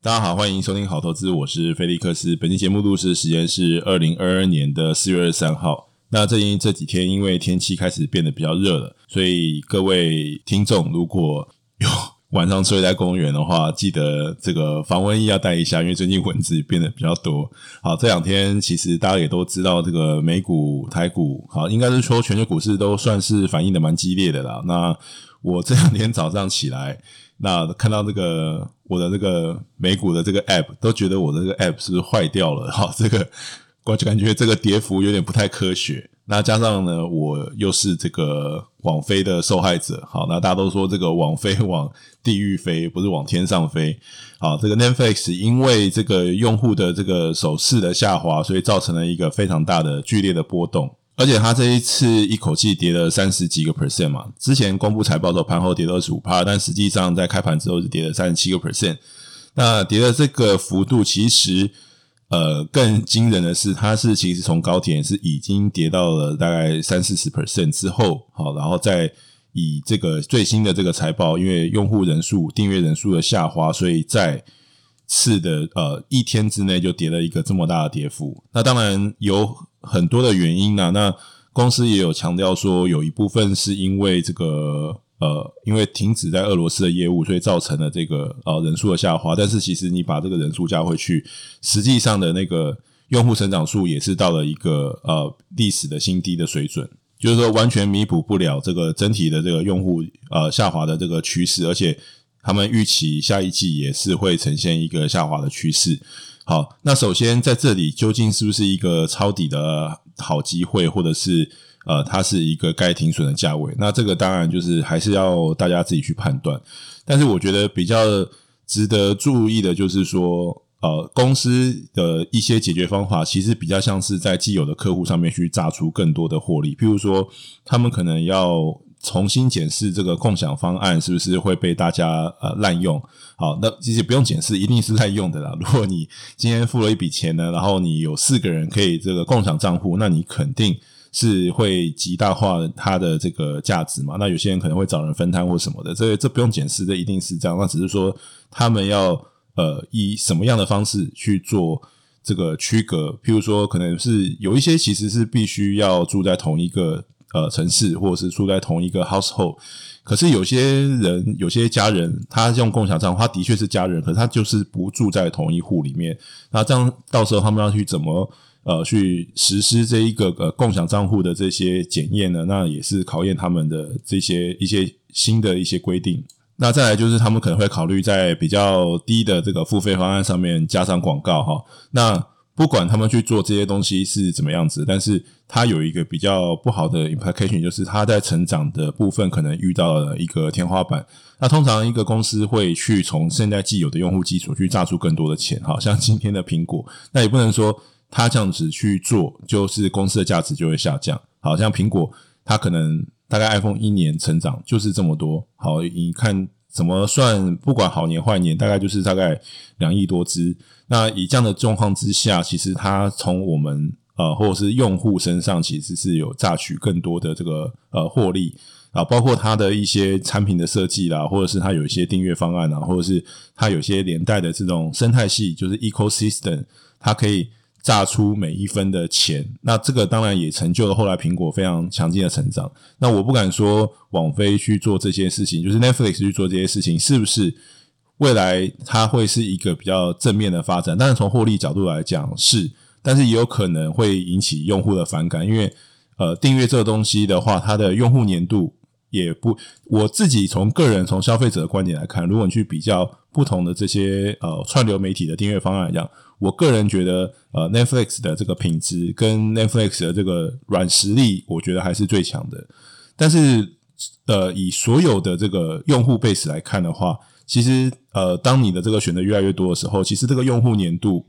大家好，欢迎收听好投资，我是菲利克斯。本期节目录制时间是二零二二年的四月二十三号。那最近这几天，因为天气开始变得比较热了，所以各位听众如果有晚上睡在公园的话，记得这个防蚊衣要带一下，因为最近蚊子变得比较多。好，这两天其实大家也都知道，这个美股、台股，好，应该是说全球股市都算是反应的蛮激烈的啦。那我这两天早上起来。那看到这个我的这个美股的这个 app，都觉得我的这个 app 是坏掉了？哈，这个我就感觉这个跌幅有点不太科学。那加上呢，我又是这个网飞的受害者。好，那大家都说这个网飞往地狱飞，不是往天上飞。好，这个 Netflix 因为这个用户的这个手势的下滑，所以造成了一个非常大的剧烈的波动。而且他这一次一口气跌了三十几个 percent 嘛，之前公布财报的时候盘后跌了二十五趴，但实际上在开盘之后是跌了三十七个 percent。那跌的这个幅度其实呃更惊人的是，它是其实从高点是已经跌到了大概三四十 percent 之后，好，然后再以这个最新的这个财报，因为用户人数、订阅人数的下滑，所以在次的呃一天之内就跌了一个这么大的跌幅。那当然有。很多的原因呢、啊，那公司也有强调说，有一部分是因为这个呃，因为停止在俄罗斯的业务，所以造成了这个呃人数的下滑。但是其实你把这个人数加回去，实际上的那个用户成长数也是到了一个呃历史的新低的水准，就是说完全弥补不了这个整体的这个用户呃下滑的这个趋势，而且他们预期下一季也是会呈现一个下滑的趋势。好，那首先在这里究竟是不是一个抄底的好机会，或者是呃，它是一个该停损的价位？那这个当然就是还是要大家自己去判断。但是我觉得比较值得注意的就是说，呃，公司的一些解决方法其实比较像是在既有的客户上面去榨出更多的获利，譬如说他们可能要。重新检视这个共享方案是不是会被大家呃滥用？好，那其实不用检视，一定是滥用的啦。如果你今天付了一笔钱呢，然后你有四个人可以这个共享账户，那你肯定是会极大化它的这个价值嘛。那有些人可能会找人分摊或什么的，这这不用检视，这一定是这样。那只是说他们要呃以什么样的方式去做这个区隔？譬如说，可能是有一些其实是必须要住在同一个。呃，城市或者是住在同一个 household，可是有些人、有些家人，他用共享账户，他的确是家人，可是他就是不住在同一户里面。那这样到时候他们要去怎么呃去实施这一个呃共享账户的这些检验呢？那也是考验他们的这些一些新的一些规定。那再来就是他们可能会考虑在比较低的这个付费方案上面加上广告哈。那不管他们去做这些东西是怎么样子，但是它有一个比较不好的 implication，就是它在成长的部分可能遇到了一个天花板。那通常一个公司会去从现在既有的用户基础去榨出更多的钱，好 像今天的苹果，那也不能说它这样子去做，就是公司的价值就会下降。好像苹果，它可能大概 iPhone 一年成长就是这么多。好，你看。怎么算？不管好年坏年，大概就是大概两亿多支。那以这样的状况之下，其实它从我们呃或者是用户身上，其实是有榨取更多的这个呃获利啊，包括它的一些产品的设计啦，或者是它有一些订阅方案啊，或者是它有些连带的这种生态系，就是 ecosystem，它可以。榨出每一分的钱，那这个当然也成就了后来苹果非常强劲的成长。那我不敢说网飞去做这些事情，就是 Netflix 去做这些事情，是不是未来它会是一个比较正面的发展？但是从获利角度来讲是，但是也有可能会引起用户的反感，因为呃订阅这个东西的话，它的用户粘度也不，我自己从个人从消费者的观点来看，如果你去比较不同的这些呃串流媒体的订阅方案来讲。我个人觉得，呃，Netflix 的这个品质跟 Netflix 的这个软实力，我觉得还是最强的。但是，呃，以所有的这个用户 base 来看的话，其实，呃，当你的这个选择越来越多的时候，其实这个用户粘度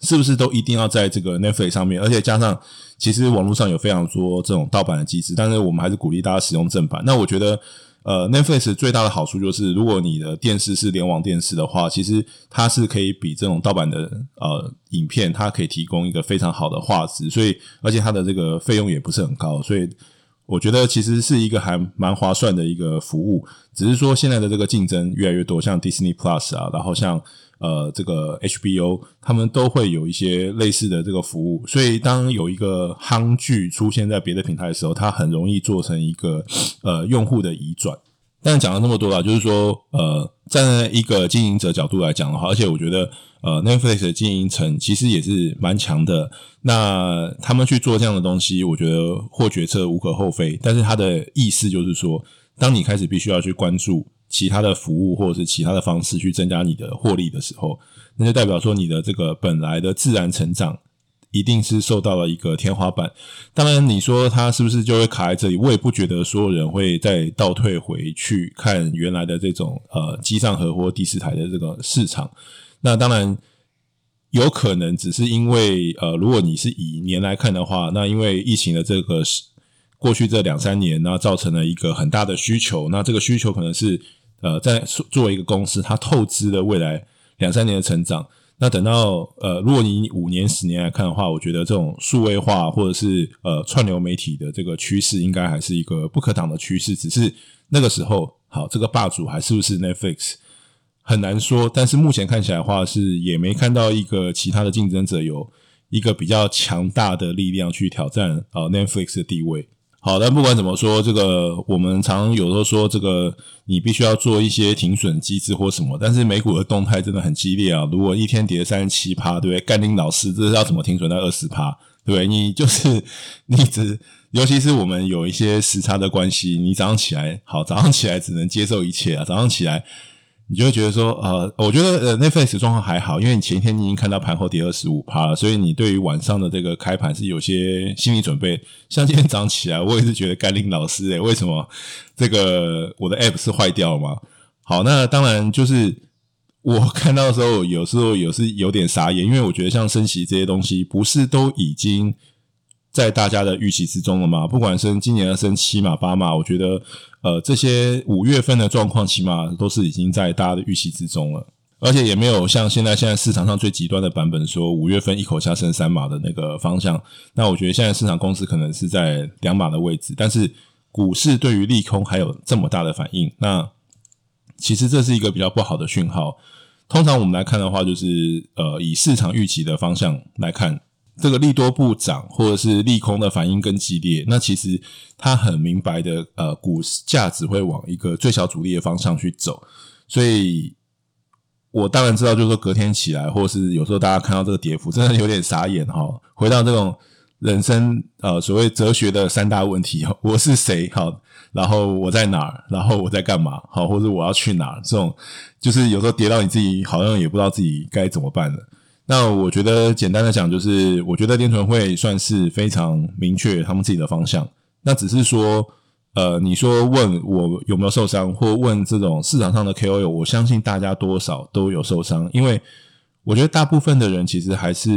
是不是都一定要在这个 Netflix 上面？而且加上，其实网络上有非常多这种盗版的机制，但是我们还是鼓励大家使用正版。那我觉得。呃，Netflix 最大的好处就是，如果你的电视是联网电视的话，其实它是可以比这种盗版的呃影片，它可以提供一个非常好的画质，所以而且它的这个费用也不是很高，所以我觉得其实是一个还蛮划算的一个服务，只是说现在的这个竞争越来越多，像 Disney Plus 啊，然后像呃这个 HBO，他们都会有一些类似的这个服务，所以当有一个夯剧出现在别的平台的时候，它很容易做成一个呃用户的移转。但讲了那么多了，就是说，呃，站在一个经营者角度来讲的话，而且我觉得，呃，Netflix 的经营层其实也是蛮强的。那他们去做这样的东西，我觉得或决策无可厚非。但是他的意思就是说，当你开始必须要去关注其他的服务或者是其他的方式去增加你的获利的时候，那就代表说你的这个本来的自然成长。一定是受到了一个天花板。当然，你说它是不是就会卡在这里？我也不觉得所有人会再倒退回去看原来的这种呃机上盒或第四台的这个市场。那当然有可能只是因为呃，如果你是以年来看的话，那因为疫情的这个过去这两三年，那造成了一个很大的需求。那这个需求可能是呃，在作为一个公司，它透支了未来两三年的成长。那等到呃，如果你五年、十年来看的话，我觉得这种数位化或者是呃串流媒体的这个趋势，应该还是一个不可挡的趋势。只是那个时候，好，这个霸主还是不是 Netflix 很难说。但是目前看起来的话，是也没看到一个其他的竞争者有一个比较强大的力量去挑战啊、呃、Netflix 的地位。好，但不管怎么说，这个我们常有时候说，这个你必须要做一些停损机制或什么。但是美股的动态真的很激烈啊！如果一天跌三十七趴，对不对？干丁老师，这是要怎么停损在二十趴？对不对？你就是你只，尤其是我们有一些时差的关系，你早上起来，好，早上起来只能接受一切啊，早上起来。你就会觉得说，呃，我觉得呃，Netflix 状况还好，因为你前一天你已经看到盘后跌二十五趴了，所以你对于晚上的这个开盘是有些心理准备。像今天早上起来，我也是觉得甘霖老师，诶，为什么这个我的 App 是坏掉了吗？好，那当然就是我看到的时候，有时候有是有点傻眼，因为我觉得像升息这些东西，不是都已经。在大家的预期之中了嘛？不管升今年要升七码八码，我觉得呃这些五月份的状况起码都是已经在大家的预期之中了，而且也没有像现在现在市场上最极端的版本说五月份一口下升三码的那个方向。那我觉得现在市场公司可能是在两码的位置，但是股市对于利空还有这么大的反应，那其实这是一个比较不好的讯号。通常我们来看的话，就是呃以市场预期的方向来看。这个利多不涨，或者是利空的反应更激烈，那其实他很明白的，呃，股价只会往一个最小阻力的方向去走。所以，我当然知道，就是说隔天起来，或是有时候大家看到这个跌幅，真的有点傻眼哈。回到这种人生呃所谓哲学的三大问题：我是谁？好，然后我在哪儿？然后我在干嘛？好，或者我要去哪儿？这种就是有时候跌到你自己好像也不知道自己该怎么办了。那我觉得简单的讲，就是我觉得联准会算是非常明确他们自己的方向。那只是说，呃，你说问我有没有受伤，或问这种市场上的 KOL，我相信大家多少都有受伤，因为我觉得大部分的人其实还是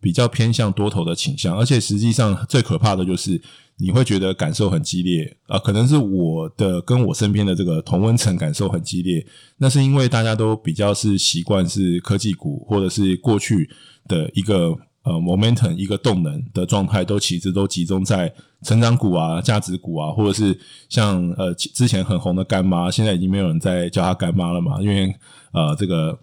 比较偏向多头的倾向，而且实际上最可怕的就是。你会觉得感受很激烈啊，可能是我的跟我身边的这个同温层感受很激烈，那是因为大家都比较是习惯是科技股或者是过去的一个呃 momentum 一个动能的状态，都其实都集中在成长股啊、价值股啊，或者是像呃之前很红的干妈，现在已经没有人在叫它干妈了嘛，因为呃这个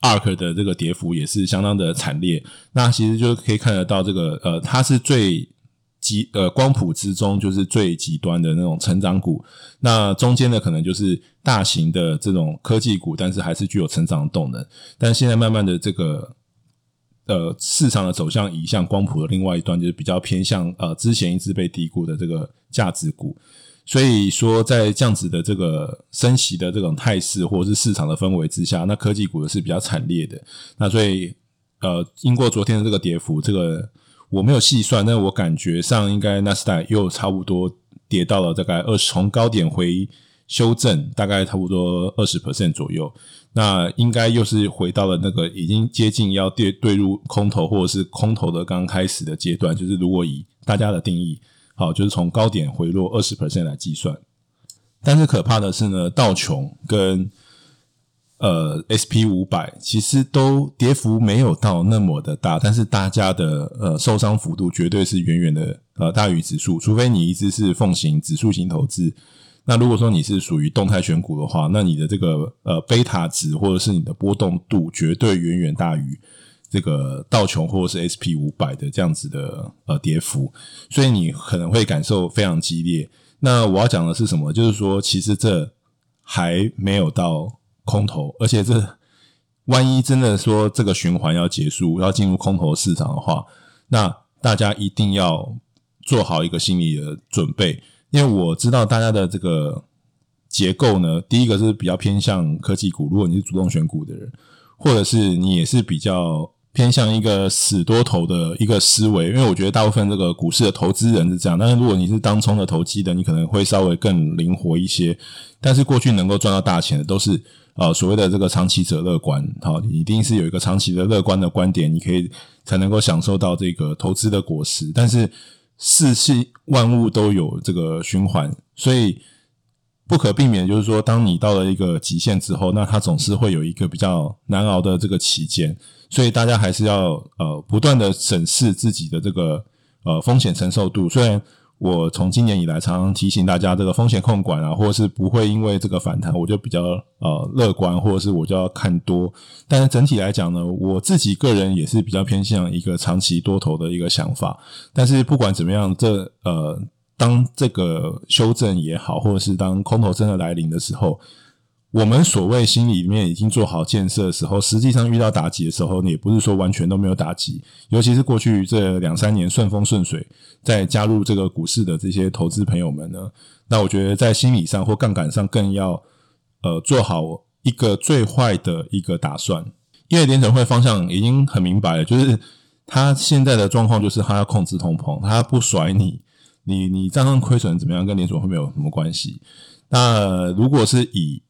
ARK 的这个跌幅也是相当的惨烈，那其实就可以看得到这个呃它是最。极呃光谱之中就是最极端的那种成长股，那中间的可能就是大型的这种科技股，但是还是具有成长的动能。但现在慢慢的这个呃市场的走向移向光谱的另外一端，就是比较偏向呃之前一直被低估的这个价值股。所以说，在这样子的这个升息的这种态势或者是市场的氛围之下，那科技股的是比较惨烈的。那所以呃，经过昨天的这个跌幅，这个。我没有细算，但我感觉上应该纳斯达又差不多跌到了大概二十，从高点回修正，大概差不多二十 percent 左右。那应该又是回到了那个已经接近要跌对入空头或者是空头的刚开始的阶段。就是如果以大家的定义，好，就是从高点回落二十 percent 来计算。但是可怕的是呢，道琼跟呃 SP 五百，其实都跌幅没有到那么的大，但是大家的呃受伤幅度绝对是远远的呃大于指数，除非你一直是奉行指数型投资。那如果说你是属于动态选股的话，那你的这个呃贝塔值或者是你的波动度绝对远远大于这个道琼或者是 SP 五百的这样子的呃跌幅，所以你可能会感受非常激烈。那我要讲的是什么？就是说，其实这还没有到空头，而且这万一真的说这个循环要结束，要进入空头市场的话，那大家一定要做好一个心理的准备。因为我知道大家的这个结构呢，第一个是比较偏向科技股，如果你是主动选股的人，或者是你也是比较偏向一个死多头的一个思维。因为我觉得大部分这个股市的投资人是这样，但是如果你是当冲的投机的，你可能会稍微更灵活一些。但是过去能够赚到大钱的，都是呃所谓的这个长期者乐观，好，一定是有一个长期的乐观的观点，你可以才能够享受到这个投资的果实。但是世事万物都有这个循环，所以不可避免，就是说，当你到了一个极限之后，那它总是会有一个比较难熬的这个期间，所以大家还是要呃不断的审视自己的这个呃风险承受度，虽然。我从今年以来常常提醒大家，这个风险控管啊，或者是不会因为这个反弹，我就比较呃乐观，或者是我就要看多。但是整体来讲呢，我自己个人也是比较偏向一个长期多头的一个想法。但是不管怎么样，这呃，当这个修正也好，或者是当空头真的来临的时候。我们所谓心里面已经做好建设的时候，实际上遇到打击的时候，你也不是说完全都没有打击。尤其是过去这两三年顺风顺水，在加入这个股市的这些投资朋友们呢，那我觉得在心理上或杠杆上更要呃做好一个最坏的一个打算，因为联准会方向已经很明白了，就是他现在的状况就是他要控制通膨，他不甩你，你你账上亏损怎么样，跟联准会没有什么关系。那如果是以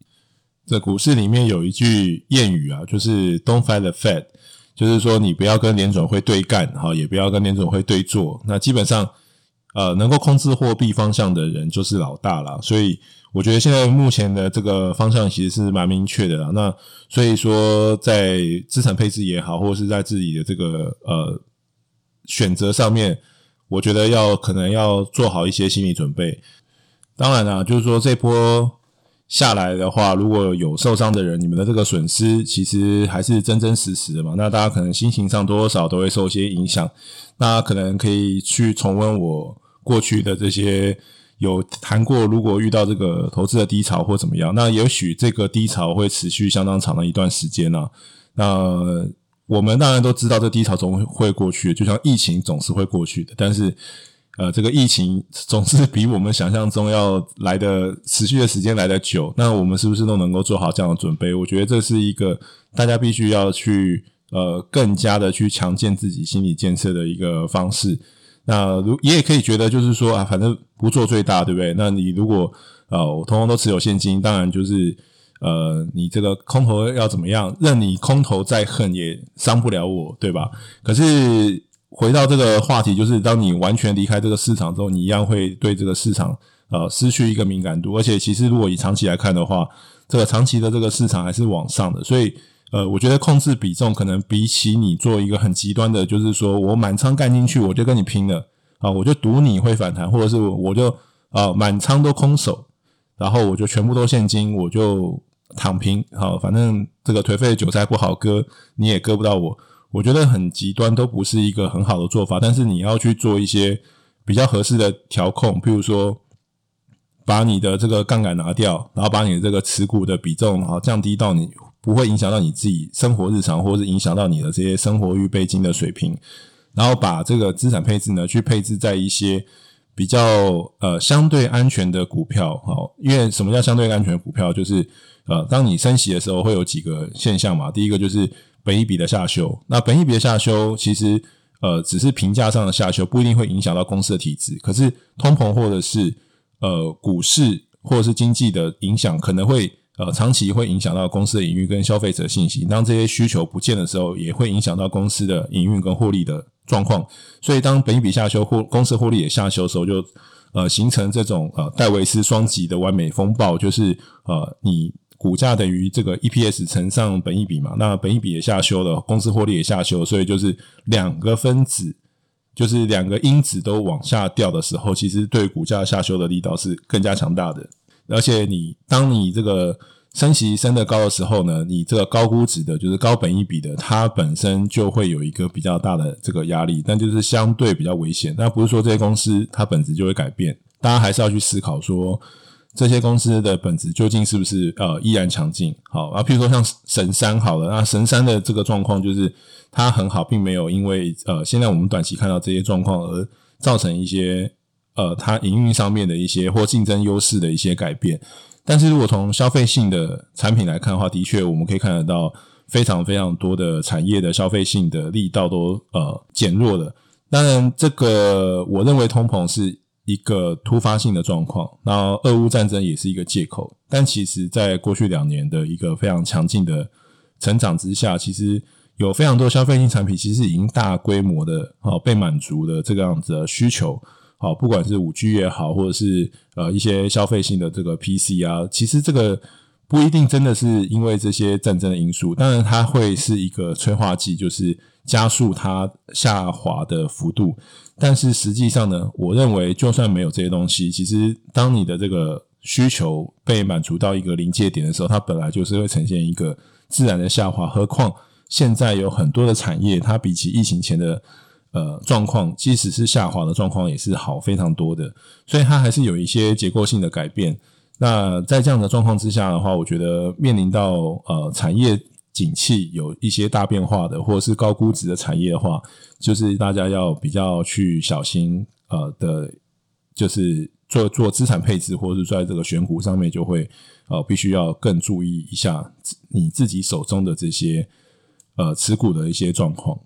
这股市里面有一句谚语啊，就是 “Don't fight the Fed”，就是说你不要跟联总会对干，哈，也不要跟联总会对做。那基本上，呃，能够控制货币方向的人就是老大了。所以，我觉得现在目前的这个方向其实是蛮明确的啦。那所以说，在资产配置也好，或者是在自己的这个呃选择上面，我觉得要可能要做好一些心理准备。当然啦，就是说这波。下来的话，如果有受伤的人，你们的这个损失其实还是真真实实的嘛。那大家可能心情上多多少少都会受一些影响。那可能可以去重温我过去的这些有谈过，如果遇到这个投资的低潮或怎么样，那也许这个低潮会持续相当长的一段时间呢。那我们当然都知道，这低潮总会过去，就像疫情总是会过去的，但是。呃，这个疫情总是比我们想象中要来的持续的时间来得久。那我们是不是都能够做好这样的准备？我觉得这是一个大家必须要去呃更加的去强健自己心理建设的一个方式。那如也也可以觉得就是说啊，反正不做最大，对不对？那你如果呃我通通都持有现金，当然就是呃你这个空头要怎么样，任你空头再恨也伤不了我，对吧？可是。回到这个话题，就是当你完全离开这个市场之后，你一样会对这个市场呃失去一个敏感度。而且，其实如果以长期来看的话，这个长期的这个市场还是往上的。所以，呃，我觉得控制比重可能比起你做一个很极端的，就是说我满仓干进去，我就跟你拼了啊，我就赌你会反弹，或者是我就啊满仓都空手，然后我就全部都现金，我就躺平。好，反正这个颓废的韭菜不好割，你也割不到我。我觉得很极端都不是一个很好的做法，但是你要去做一些比较合适的调控，譬如说把你的这个杠杆拿掉，然后把你的这个持股的比重好降低到你不会影响到你自己生活日常，或是影响到你的这些生活预备金的水平，然后把这个资产配置呢去配置在一些比较呃相对安全的股票，好，因为什么叫相对安全股票？就是呃当你升息的时候会有几个现象嘛，第一个就是。本一比的下修，那本一比的下修其实呃只是评价上的下修，不一定会影响到公司的体质。可是通膨或者是呃股市或者是经济的影响，可能会呃长期会影响到公司的营运跟消费者信心。当这些需求不见的时候，也会影响到公司的营运跟获利的状况。所以当本一比下修或公司获利也下修的时候，就呃形成这种呃戴维斯双极的完美风暴，就是呃你。股价等于这个 EPS 乘上本益比嘛，那本益比也下修了，公司获利也下修，所以就是两个分子，就是两个因子都往下掉的时候，其实对股价下修的力道是更加强大的。而且你当你这个升息升得高的时候呢，你这个高估值的，就是高本益比的，它本身就会有一个比较大的这个压力，但就是相对比较危险。那不是说这些公司它本质就会改变，大家还是要去思考说。这些公司的本质究竟是不是呃依然强劲？好啊，譬如说像神山好了，那神山的这个状况就是它很好，并没有因为呃现在我们短期看到这些状况而造成一些呃它营运上面的一些或竞争优势的一些改变。但是如果从消费性的产品来看的话，的确我们可以看得到非常非常多的产业的消费性的力道都呃减弱了。当然，这个我认为通膨是。一个突发性的状况，那俄乌战争也是一个借口。但其实，在过去两年的一个非常强劲的成长之下，其实有非常多消费性产品其实已经大规模的哦被满足的这个样子的需求。好，不管是五 G 也好，或者是呃一些消费性的这个 PC 啊，其实这个不一定真的是因为这些战争的因素，当然它会是一个催化剂，就是加速它下滑的幅度。但是实际上呢，我认为就算没有这些东西，其实当你的这个需求被满足到一个临界点的时候，它本来就是会呈现一个自然的下滑。何况现在有很多的产业，它比起疫情前的呃状况，即使是下滑的状况，也是好非常多的。所以它还是有一些结构性的改变。那在这样的状况之下的话，我觉得面临到呃产业。景气有一些大变化的，或者是高估值的产业的话，就是大家要比较去小心，呃的，就是做做资产配置，或者是在这个选股上面，就会呃必须要更注意一下你自己手中的这些呃持股的一些状况。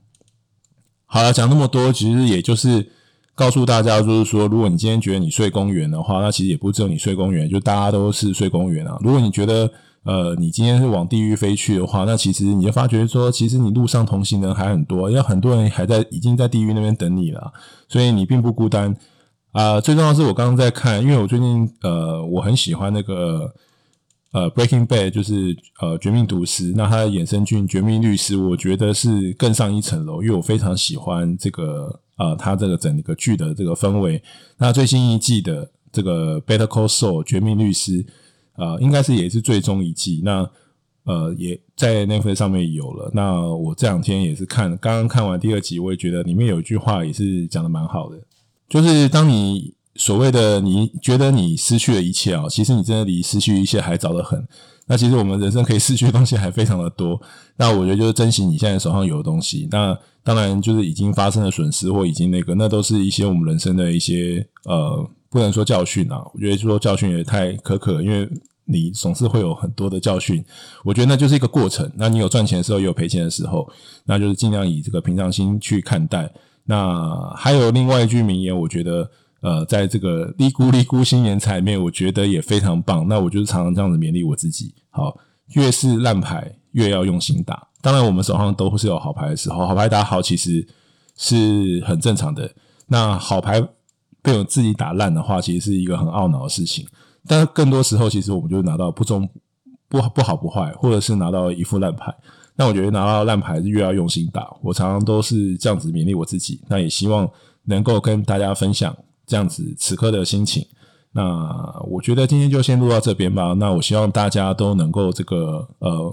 好了，讲那么多，其实也就是告诉大家，就是说，如果你今天觉得你睡公园的话，那其实也不只有你睡公园，就大家都是睡公园啊。如果你觉得，呃，你今天是往地狱飞去的话，那其实你就发觉说，其实你路上同行人还很多，因为很多人还在已经在地狱那边等你了，所以你并不孤单啊、最重要是，我刚刚在看，因为我最近呃，我很喜欢那个呃《Breaking Bad》，就是呃《绝命毒师》，那它的衍生剧《绝命律师》，我觉得是更上一层楼，因为我非常喜欢这个呃，它这个整个剧的这个氛围。那最新一季的这个《Better Call Saul》《绝命律师》。啊、呃，应该是也是最终一季，那呃也在 Netflix 上面有了。那我这两天也是看，刚刚看完第二集，我也觉得里面有一句话也是讲的蛮好的，就是当你所谓的你觉得你失去了一切啊，其实你真的离失去一切还早得很。那其实我们人生可以失去的东西还非常的多。那我觉得就是珍惜你现在手上有的东西。那当然就是已经发生的损失或已经那个，那都是一些我们人生的一些呃。不能说教训啊，我觉得说教训也太苛刻了，因为你总是会有很多的教训。我觉得那就是一个过程。那你有赚钱的时候，也有赔钱的时候，那就是尽量以这个平常心去看待。那还有另外一句名言，我觉得呃，在这个“利姑利姑新年财”里面，我觉得也非常棒。那我就是常常这样子勉励我自己。好，越是烂牌，越要用心打。当然，我们手上都是有好牌的时候，好牌打好其实是很正常的。那好牌。被我自己打烂的话，其实是一个很懊恼的事情。但更多时候，其实我们就是拿到不中不不好不坏，或者是拿到一副烂牌。那我觉得拿到烂牌是越要用心打。我常常都是这样子勉励我自己。那也希望能够跟大家分享这样子此刻的心情。那我觉得今天就先录到这边吧。那我希望大家都能够这个呃。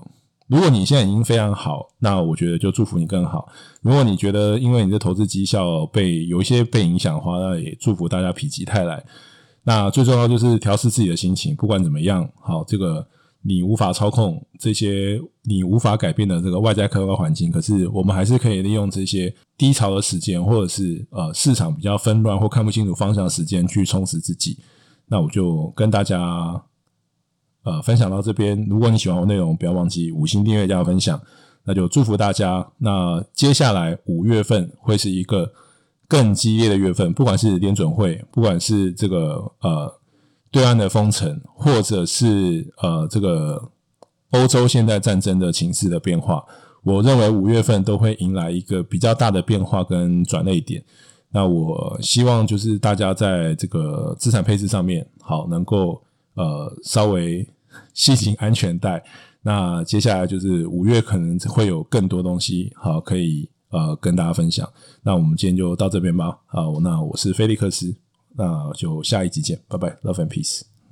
如果你现在已经非常好，那我觉得就祝福你更好。如果你觉得因为你的投资绩效被有一些被影响的话，那也祝福大家否极泰来。那最重要就是调试自己的心情，不管怎么样，好，这个你无法操控这些，你无法改变的这个外在客观环境，可是我们还是可以利用这些低潮的时间，或者是呃市场比较纷乱或看不清楚方向的时间去充实自己。那我就跟大家。呃，分享到这边，如果你喜欢我内容，不要忘记五星订阅加分享，那就祝福大家。那接下来五月份会是一个更激烈的月份，不管是联准会，不管是这个呃对岸的封城，或者是呃这个欧洲现在战争的情势的变化，我认为五月份都会迎来一个比较大的变化跟转捩点。那我希望就是大家在这个资产配置上面，好能够。呃，稍微系紧安全带。那接下来就是五月可能会有更多东西好可以呃跟大家分享。那我们今天就到这边吧。好，那我是菲利克斯，那就下一集见，拜拜，Love and Peace。